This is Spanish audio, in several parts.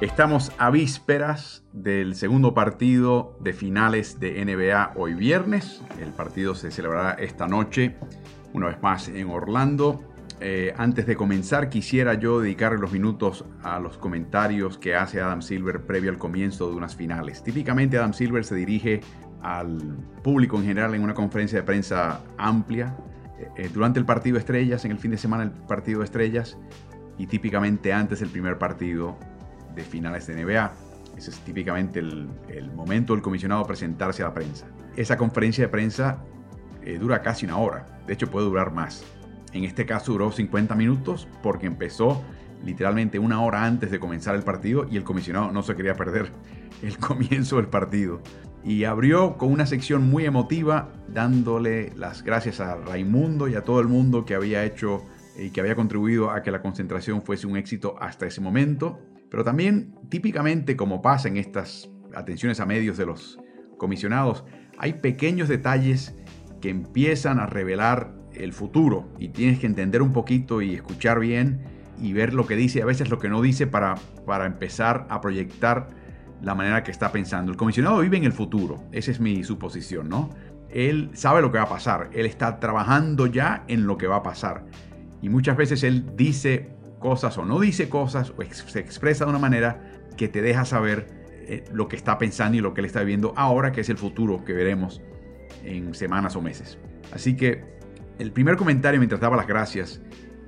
Estamos a vísperas del segundo partido de finales de NBA hoy viernes. El partido se celebrará esta noche, una vez más en Orlando. Eh, antes de comenzar, quisiera yo dedicar los minutos a los comentarios que hace Adam Silver previo al comienzo de unas finales. Típicamente Adam Silver se dirige al público en general en una conferencia de prensa amplia. Eh, eh, durante el partido estrellas, en el fin de semana el partido estrellas y típicamente antes del primer partido de finales de NBA. Ese es típicamente el, momento del comisionado presentarse a la prensa. Esa conferencia de prensa eh, dura casi una hora, de hecho puede durar más. En este caso duró 50 minutos porque empezó literalmente una hora antes de comenzar el partido y el comisionado no se quería perder el comienzo del partido. Y abrió con una sección muy emotiva dándole las gracias a Raimundo y a todo el mundo que había hecho y que había contribuido a que la concentración fuese un éxito hasta ese momento. Pero también, típicamente, como pasa en estas atenciones a medios de los comisionados, hay pequeños detalles que empiezan a revelar el futuro y tienes que entender un poquito y escuchar bien y ver lo que dice, a veces lo que no dice para, para empezar a proyectar la manera que está pensando. El comisionado vive en el futuro, esa es mi suposición, ¿no? Él sabe lo que va a pasar, él está trabajando ya en lo que va a pasar. Y muchas veces él dice cosas o no dice cosas o se expresa de una manera que te deja saber eh, lo que está pensando y lo que él está viviendo ahora, que es el futuro que veremos en semanas o meses. Así que el primer comentario mientras daba las gracias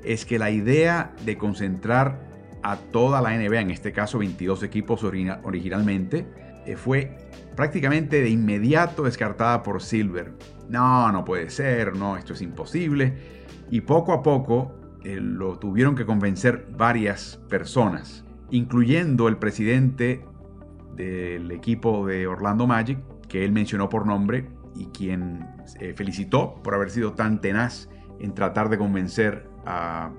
es que la idea de concentrar a toda la NBA, en este caso 22 equipos originalmente, eh, fue prácticamente de inmediato descartada por Silver. No, no puede ser, no, esto es imposible. Y poco a poco eh, lo tuvieron que convencer varias personas, incluyendo el presidente del equipo de Orlando Magic, que él mencionó por nombre y quien eh, felicitó por haber sido tan tenaz en tratar de convencer a,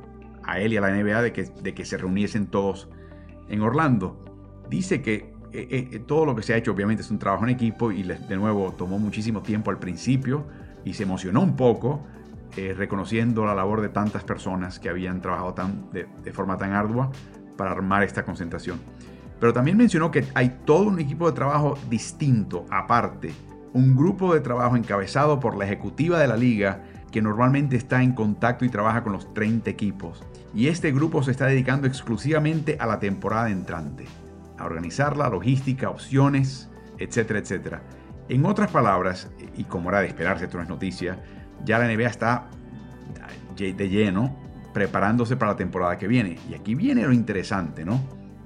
él y a la NBA de que, se reuniesen todos en Orlando. Dice que eh, todo lo que se ha hecho obviamente es un trabajo en equipo y de nuevo tomó muchísimo tiempo al principio y se emocionó un poco eh, reconociendo la labor de tantas personas que habían trabajado tan, de, forma tan ardua para armar esta concentración. Pero también mencionó que hay todo un equipo de trabajo distinto, aparte, un grupo de trabajo encabezado por la ejecutiva de la liga que normalmente está en contacto y trabaja con los 30 equipos. Y este grupo se está dedicando exclusivamente a la temporada entrante, a organizar la logística, opciones, etcétera, etcétera. En otras palabras, y como era de esperarse, esto no es noticia, ya la NBA está de lleno preparándose para la temporada que viene. Y aquí viene lo interesante, ¿no?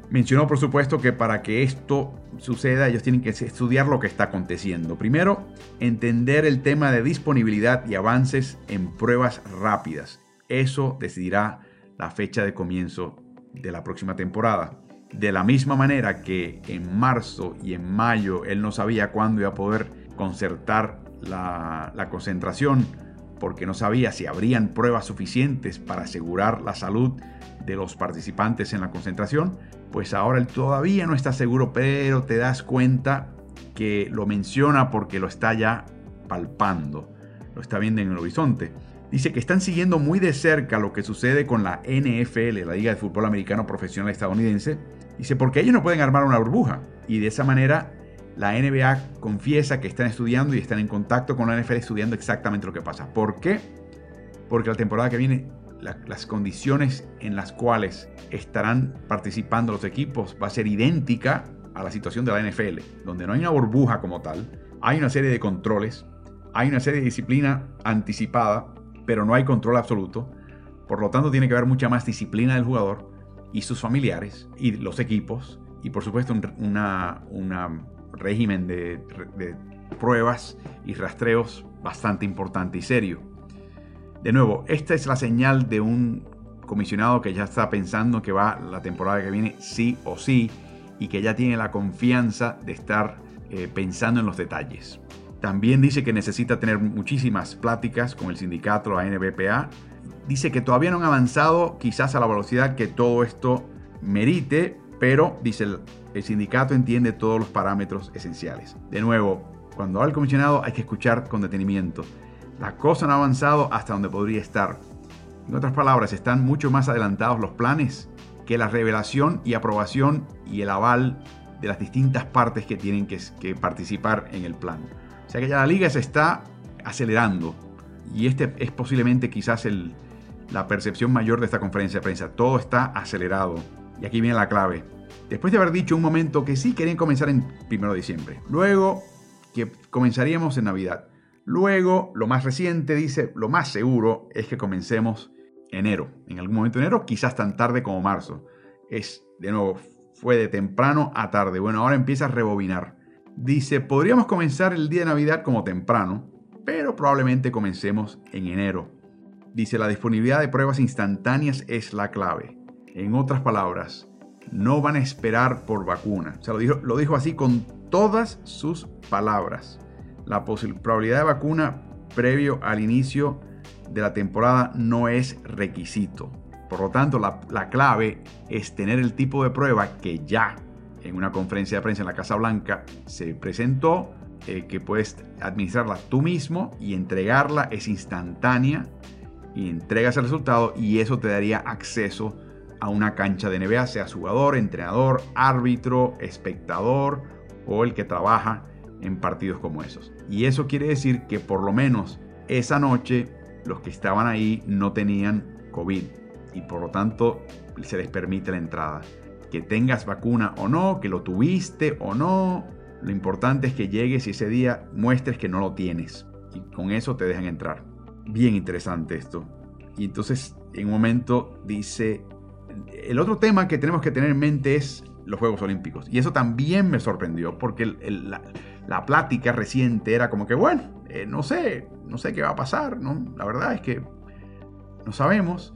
Mencionó, por supuesto, que para que esto suceda, ellos tienen que estudiar lo que está aconteciendo. Primero, entender el tema de disponibilidad y avances en pruebas rápidas. Eso decidirá la fecha de comienzo de la próxima temporada. De la misma manera que en marzo y en mayo él no sabía cuándo iba a poder concertar la, la concentración, porque no sabía si habrían pruebas suficientes para asegurar la salud de los participantes en la concentración, pues ahora él todavía no está seguro, pero te das cuenta que lo menciona porque lo está ya palpando, lo está viendo en el horizonte. Dice que están siguiendo muy de cerca lo que sucede con la NFL, la Liga de Fútbol Americano Profesional Estadounidense. Dice, porque ellos no pueden armar una burbuja. Y de esa manera la NBA confiesa que están estudiando y están en contacto con la NFL estudiando exactamente lo que pasa. ¿Por qué? Porque la temporada que viene, las condiciones en las cuales estarán participando los equipos va a ser idéntica a la situación de la NFL, donde no hay una burbuja como tal, hay una serie de controles, hay una serie de disciplina anticipada, pero no hay control absoluto. Por lo tanto, tiene que haber mucha más disciplina del jugador y sus familiares y los equipos y por supuesto una, una régimen de, pruebas y rastreos bastante importante y serio. De nuevo, esta es la señal de un comisionado que ya está pensando que va la temporada que viene sí o sí y que ya tiene la confianza de estar eh, pensando en los detalles. También dice que necesita tener muchísimas pláticas con el sindicato, la NBPA. Dice que todavía no han avanzado quizás a la velocidad que todo esto merite, pero dice el, sindicato entiende todos los parámetros esenciales. De nuevo, cuando va el comisionado hay que escuchar con detenimiento. La cosa no ha avanzado hasta donde podría estar. En otras palabras, están mucho más adelantados los planes que la revelación y aprobación y el aval de las distintas partes que tienen que, participar en el plan. O sea que ya la liga se está acelerando y este es posiblemente quizás la percepción mayor de esta conferencia de prensa. Todo está acelerado y aquí viene la clave. Después de haber dicho un momento que sí querían comenzar en 1 de diciembre, luego que comenzaríamos en Navidad, luego lo más reciente dice, lo más seguro es que comencemos enero, en algún momento enero, quizás tan tarde como marzo. Es, de nuevo, fue de temprano a tarde. Bueno, ahora empieza a rebobinar. Dice, podríamos comenzar el día de Navidad como temprano, pero probablemente comencemos en enero. Dice, la disponibilidad de pruebas instantáneas es la clave. En otras palabras, no van a esperar por vacuna. O sea, lo dijo, lo dijo así con todas sus palabras. La probabilidad de vacuna previo al inicio de la temporada no es requisito. Por lo tanto, la, clave es tener el tipo de prueba que ya en una conferencia de prensa en la Casa Blanca se presentó, eh, que puedes administrarla tú mismo y entregarla, es instantánea y entregas el resultado y eso te daría acceso a una cancha de NBA, sea jugador, entrenador, árbitro, espectador o el que trabaja en partidos como esos. Y eso quiere decir que por lo menos esa noche los que estaban ahí no tenían COVID y por lo tanto se les permite la entrada. Que tengas vacuna o no, que lo tuviste o no, lo importante es que llegues y ese día muestres que no lo tienes y con eso te dejan entrar. Bien interesante esto. Y entonces en un momento dice, el otro tema que tenemos que tener en mente es los Juegos Olímpicos. Y eso también me sorprendió porque la, la, plática reciente era como que, bueno, eh, no sé, no sé qué va a pasar, ¿no? La verdad es que no sabemos.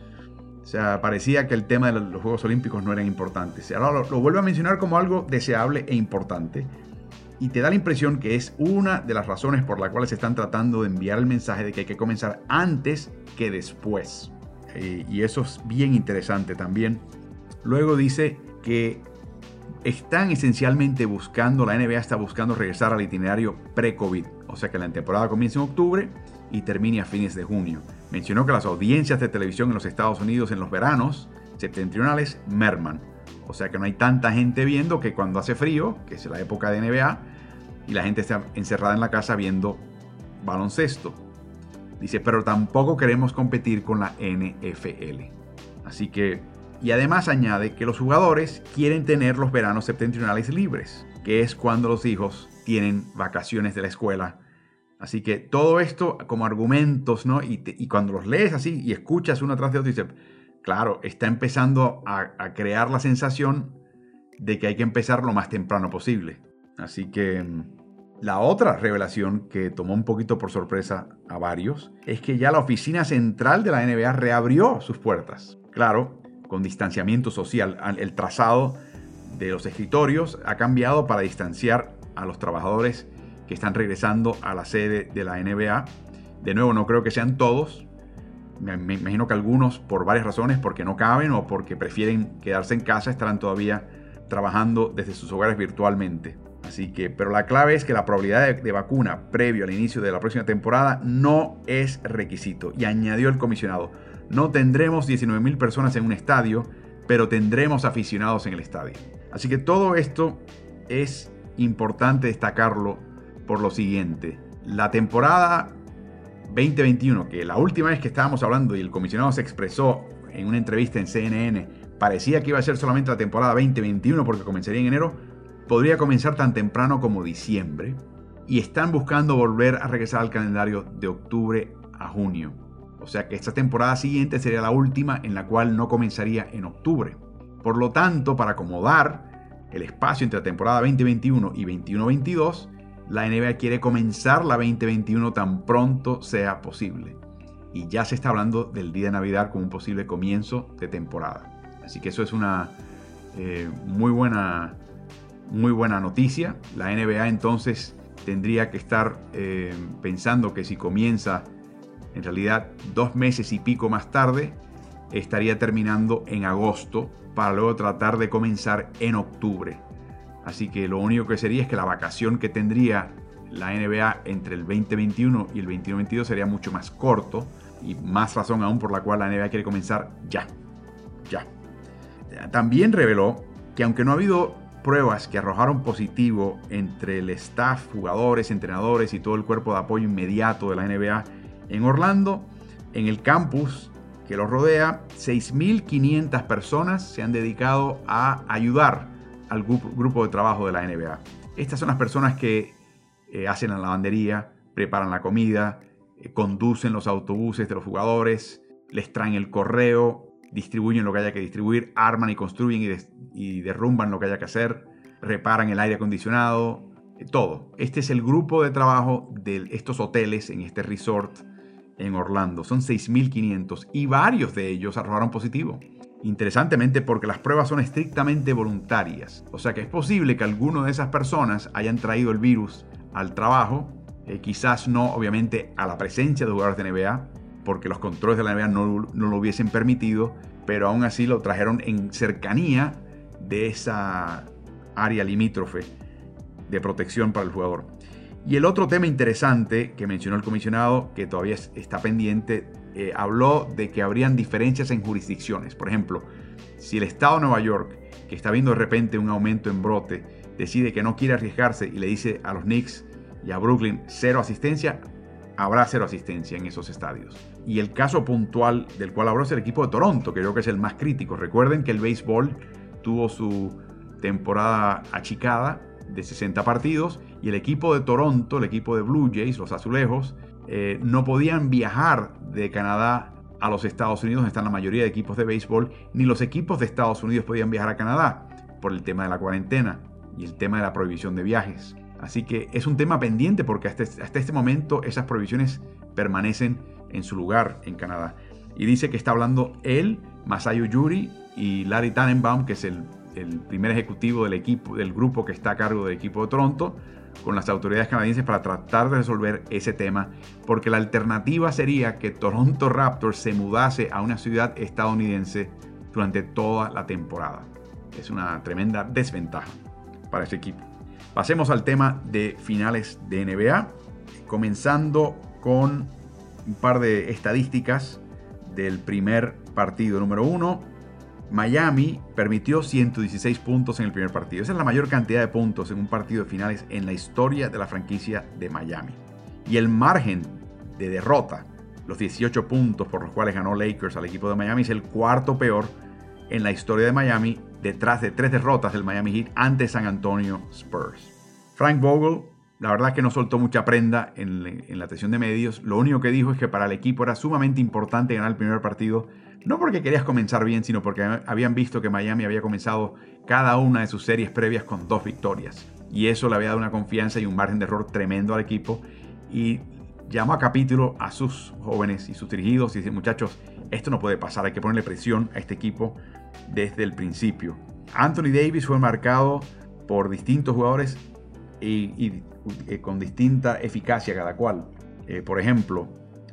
O sea, parecía que el tema de los Juegos Olímpicos no eran importantes. Ahora lo, lo vuelve a mencionar como algo deseable e importante. Y te da la impresión que es una de las razones por las cuales están tratando de enviar el mensaje de que hay que comenzar antes que después. Eh, y eso es bien interesante también. Luego dice que están esencialmente buscando, la NBA está buscando regresar al itinerario pre-COVID, o sea que la temporada comienza en octubre y termine a fines de junio. Mencionó que las audiencias de televisión en los Estados Unidos en los veranos septentrionales merman, o sea que no hay tanta gente viendo que cuando hace frío, que es la época de NBA, y la gente está encerrada en la casa viendo baloncesto. Dice, pero tampoco queremos competir con la NFL. Así que y además añade que los jugadores quieren tener los veranos septentrionales libres, que es cuando los hijos tienen vacaciones de la escuela. Así que todo esto como argumentos, ¿no? Y, cuando los lees así y escuchas uno tras de otro, dices, claro, está empezando a, a crear la sensación de que hay que empezar lo más temprano posible. Así que mm, la otra revelación que tomó un poquito por sorpresa a varios es que ya la oficina central de la NBA reabrió sus puertas. Claro, con distanciamiento social. El trazado de los escritorios ha cambiado para distanciar a los trabajadores que están regresando a la sede de la NBA. De nuevo, no creo que sean todos. Me, imagino que algunos por varias razones, porque no caben o porque prefieren quedarse en casa, estarán todavía trabajando desde sus hogares virtualmente. Así que, pero la clave es que la probabilidad de, vacuna previo al inicio de la próxima temporada no es requisito. Y añadió el comisionado, no tendremos 19.000 personas en un estadio, pero tendremos aficionados en el estadio. Así que todo esto es importante destacarlo por lo siguiente. La temporada 2021, que la última vez que estábamos hablando y el comisionado se expresó en una entrevista en CNN, parecía que iba a ser solamente la temporada 2021 porque comenzaría en enero, podría comenzar tan temprano como diciembre. Y están buscando volver a regresar al calendario de octubre a junio. O sea que esta temporada siguiente sería la última en la cual no comenzaría en octubre. Por lo tanto, para acomodar el espacio entre la temporada 2021 y 21-22, la NBA quiere comenzar la 2021 tan pronto sea posible. Y ya se está hablando del día de Navidad como un posible comienzo de temporada. Así que eso es una eh, muy, buena, muy buena noticia. La NBA entonces tendría que estar eh, pensando que si comienza en realidad dos meses y pico más tarde, estaría terminando en agosto para luego tratar de comenzar en octubre. Así que lo único que sería es que la vacación que tendría la NBA entre el 2021 y el 2022 sería mucho más corto y más razón aún por la cual la NBA quiere comenzar ya. Ya. También reveló que aunque no ha habido pruebas que arrojaron positivo entre el staff, jugadores, entrenadores y todo el cuerpo de apoyo inmediato de la NBA en Orlando, en el campus que los rodea, 6.500 personas se han dedicado a ayudar al grupo de trabajo de la NBA. Estas son las personas que eh, hacen la lavandería, preparan la comida, eh, conducen los autobuses de los jugadores, les traen el correo, distribuyen lo que haya que distribuir, arman y construyen y, derrumban lo que haya que hacer, reparan el aire acondicionado, eh, todo. Este es el grupo de trabajo de estos hoteles en este resort en Orlando. Son 6.500 y varios de ellos arrojaron positivo. Interesantemente porque las pruebas son estrictamente voluntarias. O sea que es posible que alguno de esas personas hayan traído el virus al trabajo, eh, quizás no obviamente a la presencia de jugadores de NBA, porque los controles de la NBA no, lo hubiesen permitido, pero aún así lo trajeron en cercanía de esa área limítrofe de protección para el jugador. Y el otro tema interesante que mencionó el comisionado, que todavía está pendiente, eh, habló de que habrían diferencias en jurisdicciones. Por ejemplo, si el Estado de Nueva York, que está viendo de repente un aumento en brote, decide que no quiere arriesgarse y le dice a los Knicks y a Brooklyn cero asistencia, habrá cero asistencia en esos estadios. Y el caso puntual del cual habló es el equipo de Toronto, que creo que es el más crítico. Recuerden que el béisbol tuvo su temporada achicada de 60 partidos y el equipo de Toronto, el equipo de Blue Jays, los azulejos, eh, no podían viajar de Canadá a los Estados Unidos, donde están la mayoría de equipos de béisbol, ni los equipos de Estados Unidos podían viajar a Canadá por el tema de la cuarentena y el tema de la prohibición de viajes. Así que es un tema pendiente porque hasta, este momento esas prohibiciones permanecen en su lugar en Canadá. Y dice que está hablando él, Masayo Yuri y Larry Tannenbaum, que es el, primer ejecutivo del equipo, del grupo que está a cargo del equipo de Toronto, con las autoridades canadienses para tratar de resolver ese tema, porque la alternativa sería que Toronto Raptors se mudase a una ciudad estadounidense durante toda la temporada. Es una tremenda desventaja para ese equipo. Pasemos al tema de finales de NBA, comenzando con un par de estadísticas del primer partido número uno. Miami permitió 116 puntos en el primer partido. Esa es la mayor cantidad de puntos en un partido de finales en la historia de la franquicia de Miami. Y el margen de derrota, los 18 puntos por los cuales ganó Lakers al equipo de Miami, es el cuarto peor en la historia de Miami detrás de tres derrotas del Miami Heat ante San Antonio Spurs. Frank Vogel, la verdad que no soltó mucha prenda en, la atención de medios. Lo único que dijo es que para el equipo era sumamente importante ganar el primer partido, no porque querías comenzar bien, sino porque habían visto que Miami había comenzado cada una de sus series previas con dos victorias. Y eso le había dado una confianza y un margen de error tremendo al equipo. Y llamó a capítulo a sus jóvenes y sus dirigidos y dice, muchachos, esto no puede pasar, hay que ponerle presión a este equipo desde el principio. Anthony Davis fue marcado por distintos jugadores y, eh, con distinta eficacia cada cual. Eh, por ejemplo,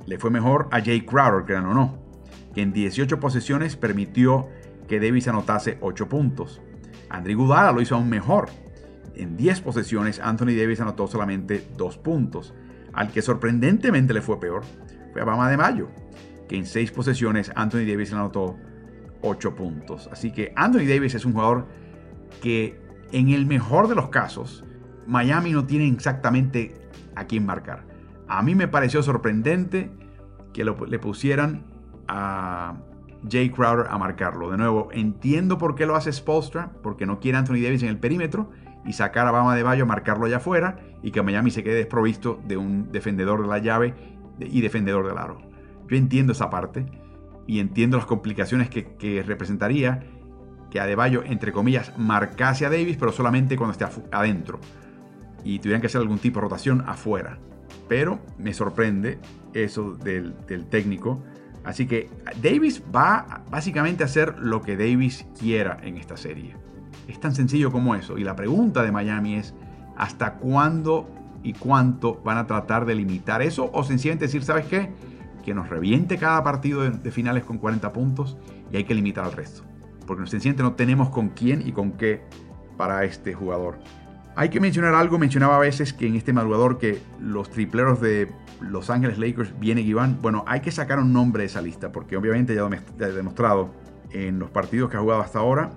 le fue mejor a Jay Crowder, crean o no, que en 18 posesiones permitió que Davis anotase 8 puntos. André Gudala lo hizo aún mejor. En 10 posesiones, Anthony Davis anotó solamente 2 puntos. Al que sorprendentemente le fue peor fue a Bama de Mayo, que en 6 posesiones Anthony Davis anotó 8 puntos. Así que Anthony Davis es un jugador que en el mejor de los casos, Miami no tiene exactamente a quién marcar. A mí me pareció sorprendente que le pusieran a Jay Crowder a marcarlo. De nuevo, entiendo por qué lo hace Spolstra, porque no quiere Anthony Davis en el perímetro y sacar a Bama de Bayo a marcarlo allá afuera y que Miami se quede desprovisto de un defendedor de la llave y defendedor del aro. Yo entiendo esa parte y entiendo las complicaciones que, representaría que Adebayo, entre comillas, marcase a Davis, pero solamente cuando esté adentro. Y tuvieran que hacer algún tipo de rotación afuera. Pero me sorprende eso del, técnico. Así que Davis va básicamente a hacer lo que Davis quiera en esta serie. Es tan sencillo como eso. Y la pregunta de Miami es, ¿hasta cuándo y cuánto van a tratar de limitar eso? O sencillamente decir, ¿sabes qué? Que nos reviente cada partido de, finales con 40 puntos y hay que limitar al resto. Porque sencillamente no tenemos con quién y con qué para este jugador. Hay que mencionar algo, mencionaba a veces que en este madrugador que los tripleros de Los Ángeles Lakers vienen y van. Bueno, hay que sacar un nombre de esa lista porque obviamente ya he demostrado en los partidos que ha jugado hasta ahora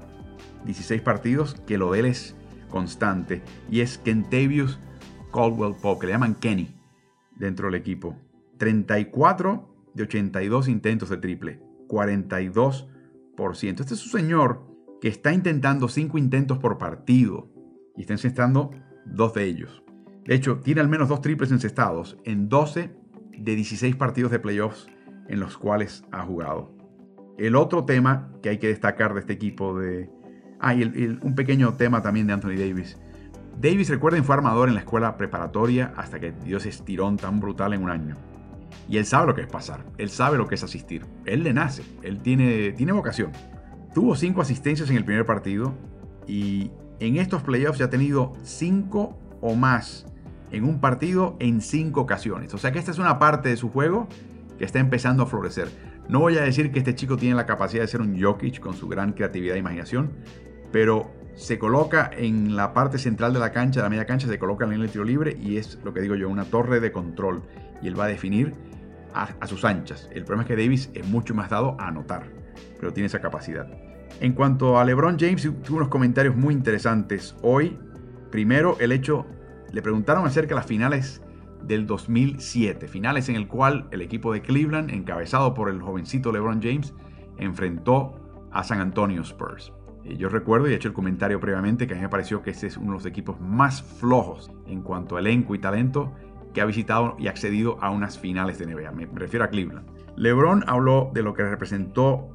16 partidos, que lo de él es constante. Y es Kentavious Caldwell Pope, que le llaman Kenny dentro del equipo. 34 de 82 intentos de triple. 42%. Este es un señor que está intentando 5 intentos por partido. Y está encestando dos de ellos. De hecho, tiene al menos dos triples encestados en 12 de 16 partidos de playoffs en los cuales ha jugado. El otro tema que hay que destacar de este equipo de, Ah, y un pequeño tema también de Anthony Davis. Davis, recuerden, fue armador en la escuela preparatoria hasta que dio ese estirón tan brutal en un año. Y él sabe lo que es pasar, él sabe lo que es asistir. Él le nace, él tiene, tiene vocación. Tuvo cinco asistencias en el primer partido y en estos playoffs ya ha tenido cinco o más en un partido en cinco ocasiones. O sea que esta es una parte de su juego que está empezando a florecer. No voy a decir que este chico tiene la capacidad de ser un Jokic con su gran creatividad e imaginación, pero se coloca en la parte central de la cancha, de la media cancha, se coloca en el tiro libre y es lo que digo yo, una torre de control. Y él va a definir a, sus anchas. El problema es que Davis es mucho más dado a anotar, pero tiene esa capacidad. En cuanto a LeBron James, tuvo unos comentarios muy interesantes hoy. Primero, el hecho, le preguntaron acerca de las finales del 2007, finales en el cual el equipo de Cleveland, encabezado por el jovencito LeBron James, enfrentó a San Antonio Spurs. Eh, yo recuerdo y he hecho el comentario previamente que a mí me pareció que este es uno de los equipos más flojos en cuanto a elenco y talento que ha visitado y accedido a unas finales de NBA. Me refiero a Cleveland. LeBron habló de lo que representó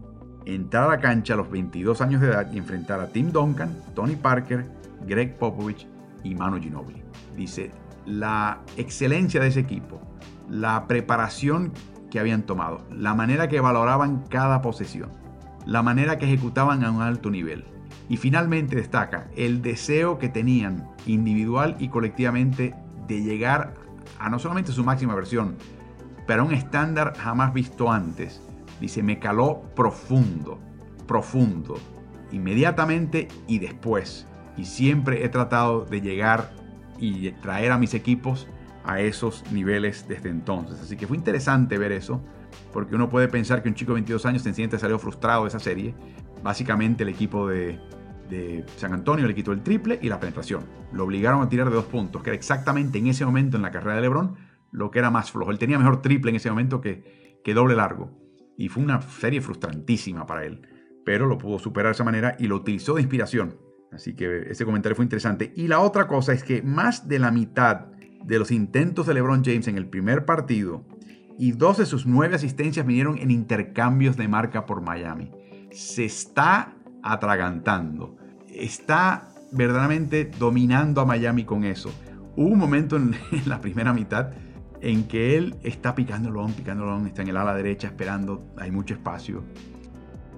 entrar a la cancha a los 22 años de edad y enfrentar a Tim Duncan, Tony Parker, Greg Popovich y Manu Ginobili. Dice, la excelencia de ese equipo, la preparación que habían tomado, la manera que valoraban cada posesión la manera que ejecutaban a un alto nivel. Y finalmente destaca el deseo que tenían individual y colectivamente de llegar a no solamente su máxima versión, pero a un estándar jamás visto antes. Dice, me caló profundo, profundo, inmediatamente y después. Y siempre he tratado de llegar y traer a mis equipos a esos niveles desde entonces. Así que fue interesante ver eso porque uno puede pensar que un chico de 22 años sencillamente salió frustrado de esa serie. Básicamente el equipo de, San Antonio le quitó el triple y la penetración. Lo obligaron a tirar de dos puntos, que era exactamente en ese momento en la carrera de LeBron lo que era más flojo. Él tenía mejor triple en ese momento que, que doble largo. Y fue una serie frustrantísima para él. Pero lo pudo superar de esa manera y lo utilizó de inspiración. Así que ese comentario fue interesante. Y la otra cosa es que más de la mitad de los intentos de LeBron James en el primer partido y dos de sus nueve asistencias vinieron en intercambios de marca por Miami. Se está atragantando. Está verdaderamente dominando a Miami con eso. Hubo un momento en, la primera mitad en que él está picando el está en el ala derecha esperando, hay mucho espacio.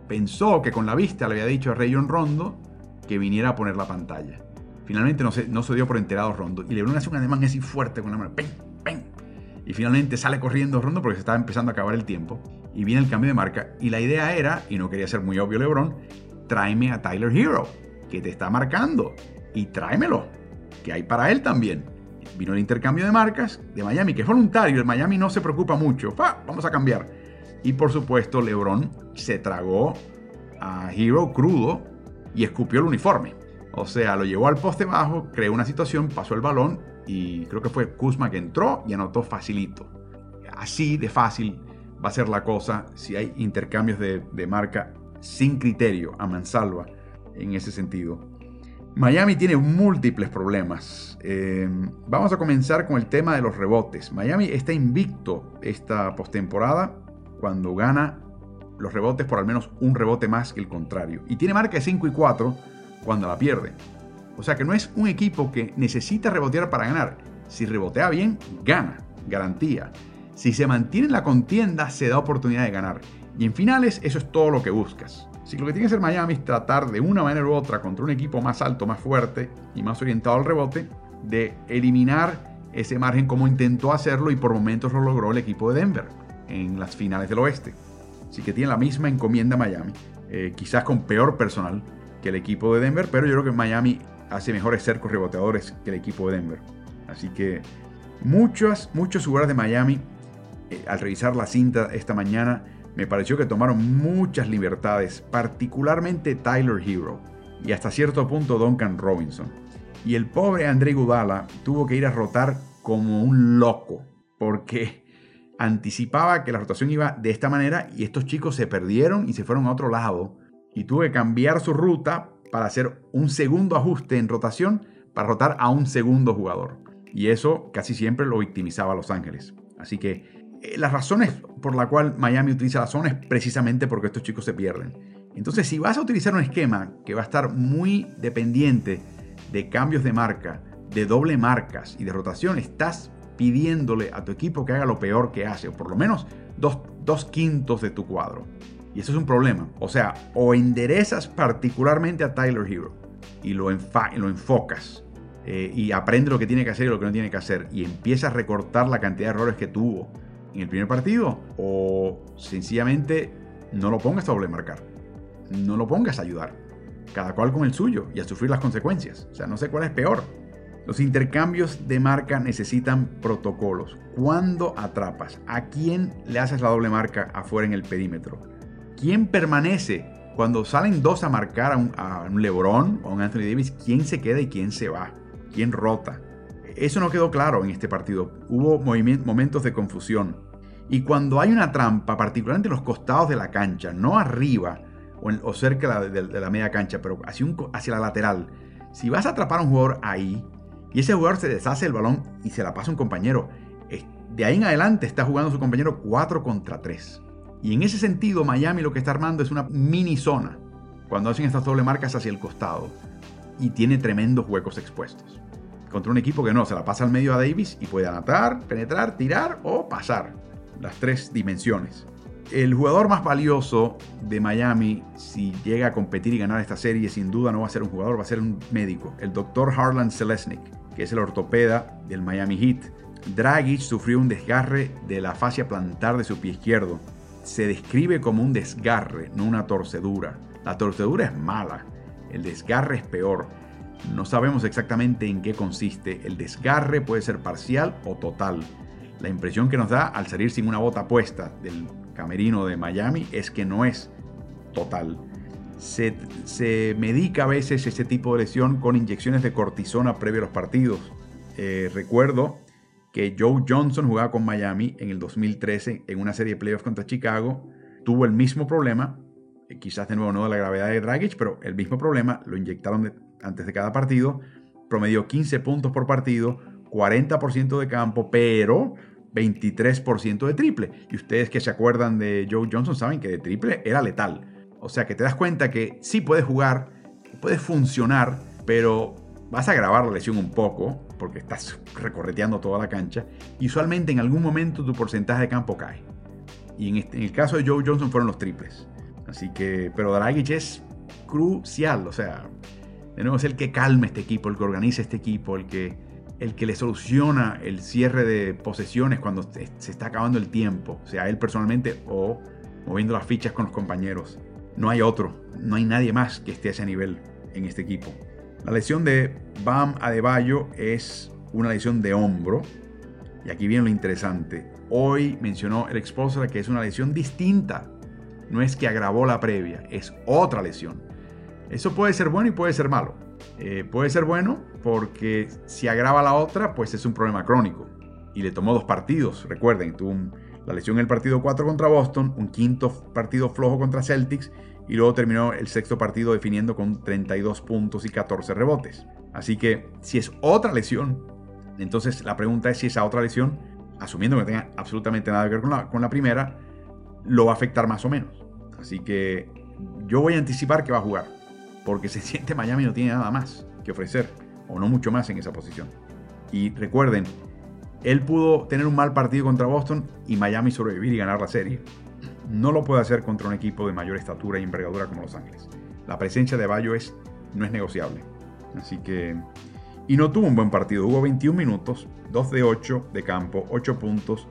Pensó que con la vista le había dicho a Rayon Rondo que viniera a poner la pantalla. Finalmente no se, no se dio por enterado Rondo y LeBron hace un ademán así fuerte con la mano. ¡Ping! ¡Ping! Y finalmente sale corriendo Rondo porque se estaba empezando a acabar el tiempo. Y viene el cambio de marca. Y la idea era, y no quería ser muy obvio LeBron, tráeme a Tyler Hero, que te está marcando. Y tráemelo, que hay para él también. Vino el intercambio de marcas de Miami, que es voluntario. El Miami no se preocupa mucho. Vamos a cambiar. Y por supuesto, LeBron se tragó a Hero crudo y escupió el uniforme. O sea, lo llevó al poste bajo, creó una situación, pasó el balón y creo que fue Kuzma que entró y anotó facilito. Así de fácil va a ser la cosa si hay intercambios de, marca sin criterio a mansalva en ese sentido. Miami tiene múltiples problemas. Eh, vamos a comenzar con el tema de los rebotes. Miami está invicto esta postemporada cuando gana los rebotes por al menos un rebote más que el contrario. Y tiene marca de 5 y 4 cuando la pierde. O sea que no es un equipo que necesita rebotear para ganar. Si rebotea bien, gana, garantía. Si se mantiene en la contienda, se da oportunidad de ganar. Y en finales, eso es todo lo que buscas. Si lo que tiene que hacer Miami es tratar de una manera u otra contra un equipo más alto, más fuerte y más orientado al rebote, de eliminar ese margen como intentó hacerlo y por momentos lo logró el equipo de Denver en las finales del oeste. Así que tiene la misma encomienda Miami, eh, quizás con peor personal que el equipo de Denver, pero yo creo que Miami hace mejores cercos reboteadores que el equipo de Denver. Así que muchos, muchos jugadores de Miami, eh, al revisar la cinta esta mañana, me pareció que tomaron muchas libertades, particularmente Tyler Hero y hasta cierto punto Duncan Robinson. Y el pobre André Gudala tuvo que ir a rotar como un loco, porque anticipaba que la rotación iba de esta manera y estos chicos se perdieron y se fueron a otro lado. Y tuvo que cambiar su ruta para hacer un segundo ajuste en rotación para rotar a un segundo jugador. Y eso casi siempre lo victimizaba a Los Ángeles. Así que las razones por la cual Miami utiliza la zona es precisamente porque estos chicos se pierden. Entonces, si vas a utilizar un esquema que va a estar muy dependiente de cambios de marca, de doble marcas y de rotación, estás pidiéndole a tu equipo que haga lo peor que hace, o por lo menos dos, quintos de tu cuadro. Y eso es un problema. O sea, o enderezas particularmente a Tyler Hero y lo, lo enfocas eh, y aprende lo que tiene que hacer y lo que no tiene que hacer y empiezas a recortar la cantidad de errores que tuvo en el primer partido, o sencillamente no lo pongas a doble marcar. No lo pongas a ayudar. Cada cual con el suyo y a sufrir las consecuencias. O sea, no sé cuál es peor. Los intercambios de marca necesitan protocolos. ¿Cuándo atrapas? ¿A quién le haces la doble marca afuera en el perímetro? ¿Quién permanece? Cuando salen dos a marcar a un, LeBron o a un Anthony Davis, ¿quién se queda y quién se va? ¿Quién rota? Eso no quedó claro en este partido. Hubo momentos de confusión. Y cuando hay una trampa, particularmente en los costados de la cancha, no arriba o, cerca de la, media cancha, pero hacia, la lateral, si vas a atrapar a un jugador ahí, y ese jugador se deshace el balón y se la pasa a un compañero. De ahí en adelante está jugando su compañero 4 contra 3. Y en ese sentido, Miami lo que está armando es una mini zona cuando hacen estas doble marcas hacia el costado. Y tiene tremendos huecos expuestos. Contra un equipo que no, se la pasa al medio a Davis y puede anotar, penetrar, tirar o pasar. Las tres dimensiones. El jugador más valioso de Miami, si llega a competir y ganar esta serie, sin duda no va a ser un jugador, va a ser un médico, el doctor Harlan Selesnik que es el ortopeda del Miami Heat. Dragic sufrió un desgarre de la fascia plantar de su pie izquierdo. Se describe como un desgarre, no una torcedura. La torcedura es mala, el desgarre es peor. No sabemos exactamente en qué consiste. El desgarre puede ser parcial o total. La impresión que nos da al salir sin una bota puesta del camerino de Miami es que no es total. Se, medica a veces este tipo de lesión con inyecciones de cortisona previo a los partidos. Eh, recuerdo que Joe Johnson jugaba con Miami en el 2013 en una serie de playoffs contra Chicago. Tuvo el mismo problema, eh, quizás de nuevo no de la gravedad de Dragic, pero el mismo problema. Lo inyectaron antes de cada partido. Promedió 15 puntos por partido, 40% de campo, pero 23% de triple. Y ustedes que se acuerdan de Joe Johnson saben que de triple era letal. O sea que te das cuenta que sí puedes jugar, puedes funcionar, pero vas a agravar la lesión un poco porque estás recorreteando toda la cancha. Y usualmente en algún momento tu porcentaje de campo cae. Y en, este, el caso de Joe Johnson fueron los triples. Así que, pero Dragic es crucial. O sea, de el que calma este equipo, el que organiza este equipo, el que, el que le soluciona el cierre de posesiones cuando se está acabando el tiempo, sea él personalmente o moviendo las fichas con los compañeros. No hay otro, no hay nadie más que esté a ese nivel en este equipo. La lesión de Bam Adebayo es una lesión de hombro. Y aquí viene lo interesante. Hoy mencionó el exposor que es una lesión distinta. No es que agravó la previa, es otra lesión. Eso puede ser bueno y puede ser malo. Eh, puede ser bueno porque si agrava la otra, pues es un problema crónico. Y le tomó dos partidos. Recuerden, tuvo la lesión en el partido 4 contra Boston, un quinto partido flojo contra Celtics y luego terminó el sexto partido definiendo con 32 puntos y 14 rebotes. Así que si es otra lesión, entonces la pregunta es si esa otra lesión, asumiendo que no tenga absolutamente nada que ver con la, con la primera, lo va a afectar más o menos. Así que yo voy a anticipar que va a jugar, porque se siente Miami no tiene nada más que ofrecer, o no mucho más en esa posición. Y recuerden, él pudo tener un mal partido contra Boston y Miami sobrevivir y ganar la serie. No lo puede hacer contra un equipo de mayor estatura y envergadura como Los Ángeles. La presencia de Bayo es, no es negociable. Así que... Y no tuvo un buen partido. Hubo 21 minutos, 2 de 8 de campo, 8 puntos,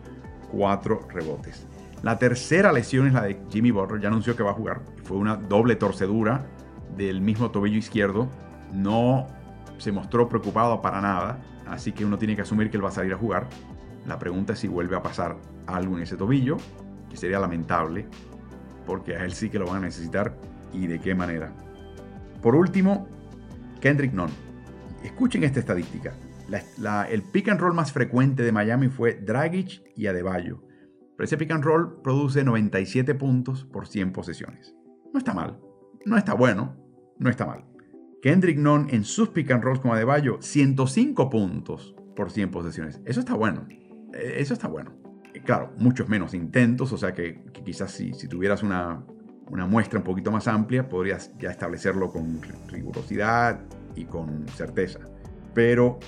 4 rebotes. La tercera lesión es la de Jimmy Butler. Ya anunció que va a jugar. Fue una doble torcedura del mismo tobillo izquierdo. No se mostró preocupado para nada. Así que uno tiene que asumir que él va a salir a jugar. La pregunta es si vuelve a pasar algo en ese tobillo, que sería lamentable, porque a él sí que lo van a necesitar y de qué manera. Por último, Kendrick Nunn. Escuchen esta estadística. el pick and roll más frecuente de Miami fue Dragic y Adebayo. Pero ese pick and roll produce 97 puntos por 100 posesiones. No está mal. No está bueno. No está mal. Kendrick Nunn en sus pick and rolls con Adebayo, 105 puntos por 100 posesiones. Eso está bueno. Eh, eso está bueno. Claro, muchos menos intentos, o sea que, quizás si, si tuvieras una, una, muestra un poquito más amplia, podrías ya establecerlo con rigurosidad y con certeza. Pero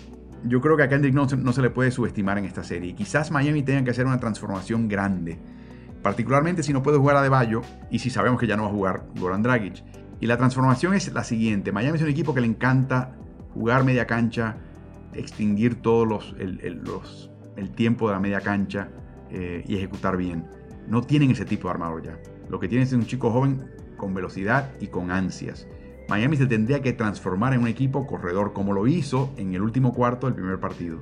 yo creo que a Kendrick Nunn no se le puede subestimar en esta serie. Quizás Miami tenga que hacer una transformación grande, particularmente si no puede jugar a Adebayo y si sabemos que ya no va a jugar Goran Dragic. Y la transformación es la siguiente. Miami es un equipo que le encanta jugar media cancha, extinguir todos los, el, tiempo de la media cancha eh, y ejecutar bien. No tienen ese tipo de armador ya. Lo que tienen es un chico joven con velocidad y con ansias. Miami se tendría que transformar en un equipo corredor como lo hizo en el último cuarto del primer partido,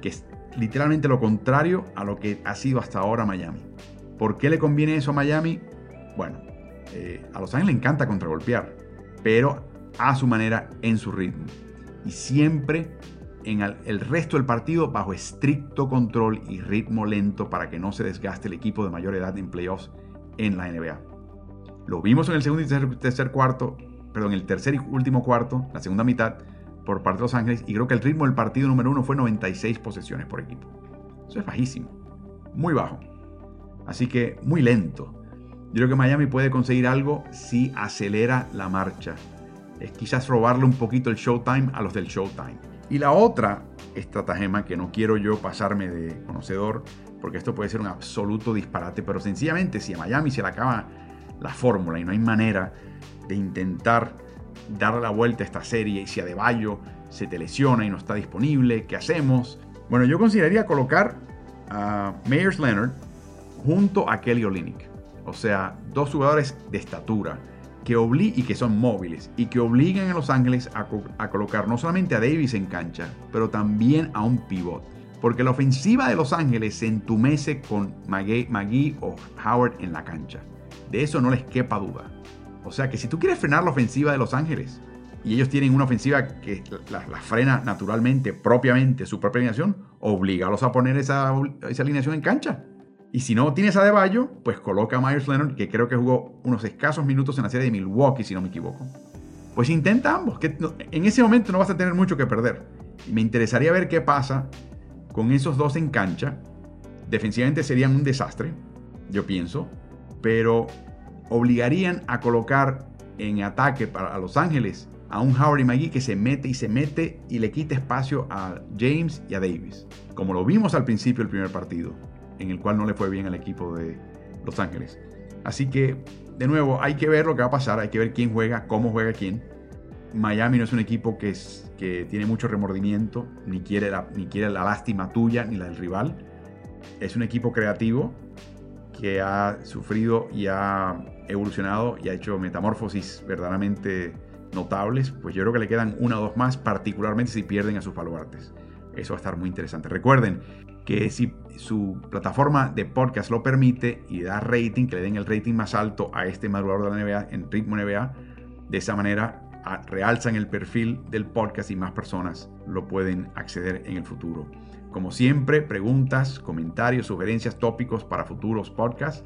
que es literalmente lo contrario a lo que ha sido hasta ahora Miami. ¿Por qué le conviene eso a Miami? Bueno, eh, a Los Ángeles le encanta contragolpear, pero a su manera, en su ritmo. Y siempre en el, resto del partido bajo estricto control y ritmo lento para que no se desgaste el equipo de mayor edad en playoffs en la NBA. Lo vimos en el segundo y tercer, cuarto, perdón, el tercer y último cuarto, la segunda mitad, por parte de Los Ángeles, y creo que el ritmo del partido número uno fue 96 posesiones por equipo. Eso es bajísimo, muy bajo. Así que muy lento. Yo creo que Miami puede conseguir algo si acelera la marcha. Es quizás robarle un poquito el showtime a los del showtime. Y la otra estratagema que no quiero yo pasarme de conocedor, porque esto puede ser un absoluto disparate, pero sencillamente si a Miami se le acaba la fórmula y no hay manera de intentar darle la vuelta a esta serie y si Adebayo se te lesiona y no está disponible, ¿qué hacemos? Bueno, yo consideraría colocar a Meyers Leonard junto a Kelly Olynyk. O sea, dos jugadores de estatura que y que son móviles y que obligan a Los Ángeles a, colocar no solamente a Davis en cancha, pero también a un pivot. Porque la ofensiva de Los Ángeles se entumece con McGee, o Howard en la cancha. De eso no les quepa duda. O sea que si tú quieres frenar la ofensiva de Los Ángeles, y ellos tienen una ofensiva que la, frena naturalmente, propiamente, su propia alineación, oblígalos a poner esa, esa alineación en cancha. Y si no tienes a Deballo, pues coloca a Myers Leonard, que creo que jugó unos escasos minutos en la serie de Milwaukee, si no me equivoco. Pues intenta ambos, que en ese momento no vas a tener mucho que perder. Me interesaría ver qué pasa con esos dos en cancha. Defensivamente serían un desastre, yo pienso, pero obligarían a colocar en ataque para Los Ángeles a un Howard y McGee que se mete y se mete y le quita espacio a James y a Davis, como lo vimos al principio del primer partido en el cual no le fue bien al equipo de Los Ángeles. Así que, de nuevo, hay que ver lo que va a pasar, hay que ver quién juega, cómo juega quién. Miami no es un equipo que, tiene mucho remordimiento, ni quiere, la, ni quiere la lástima tuya ni la del rival. Es un equipo creativo que ha sufrido y ha evolucionado y ha hecho metamorfosis verdaderamente notables. Pues yo creo que le quedan una o dos más, particularmente si pierden a sus baluartes. Eso va a estar muy interesante. Recuerden que si su plataforma de podcast lo permite y da rating, que le den el rating más alto a este madrugador de la NBA en ritmo NBA, de esa manera realzan el perfil del podcast y más personas lo pueden acceder en el futuro. Como siempre, preguntas, comentarios, sugerencias, tópicos para futuros podcasts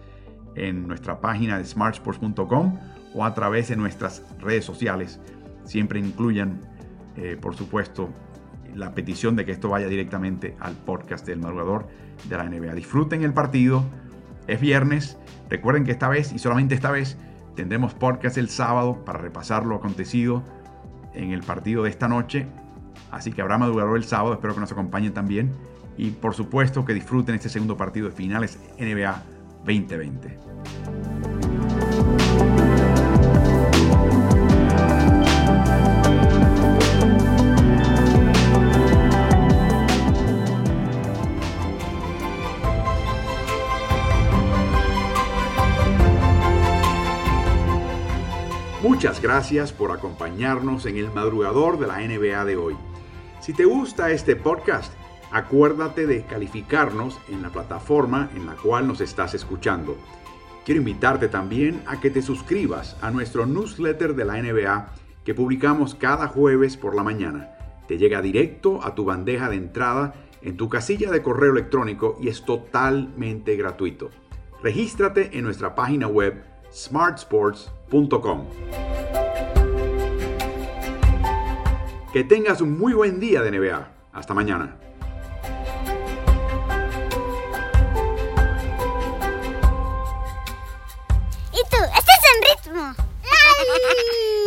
en nuestra página de smartsports.com o a través de nuestras redes sociales. Siempre incluyan, eh, por supuesto, la petición de que esto vaya directamente al podcast del madrugador de la NBA. Disfruten el partido, es viernes, recuerden que esta vez y solamente esta vez Tendremos podcast el sábado para repasar lo acontecido en el partido de esta noche. Así que habrá madrugador el sábado, espero que nos acompañen también. Y por supuesto que disfruten este segundo partido de finales NBA 2020. Muchas gracias por acompañarnos en el madrugador de la NBA de hoy. Si te gusta este podcast, acuérdate de calificarnos en la plataforma en la cual nos estás escuchando. Quiero invitarte también a que te suscribas a nuestro newsletter de la NBA que publicamos cada jueves por la mañana. Te llega directo a tu bandeja de entrada en tu casilla de correo electrónico y es totalmente gratuito. Regístrate en nuestra página web smartsports.com. Que tengas un muy buen día de NBA. Hasta mañana. ¿Y tú? ¿Estás en ritmo?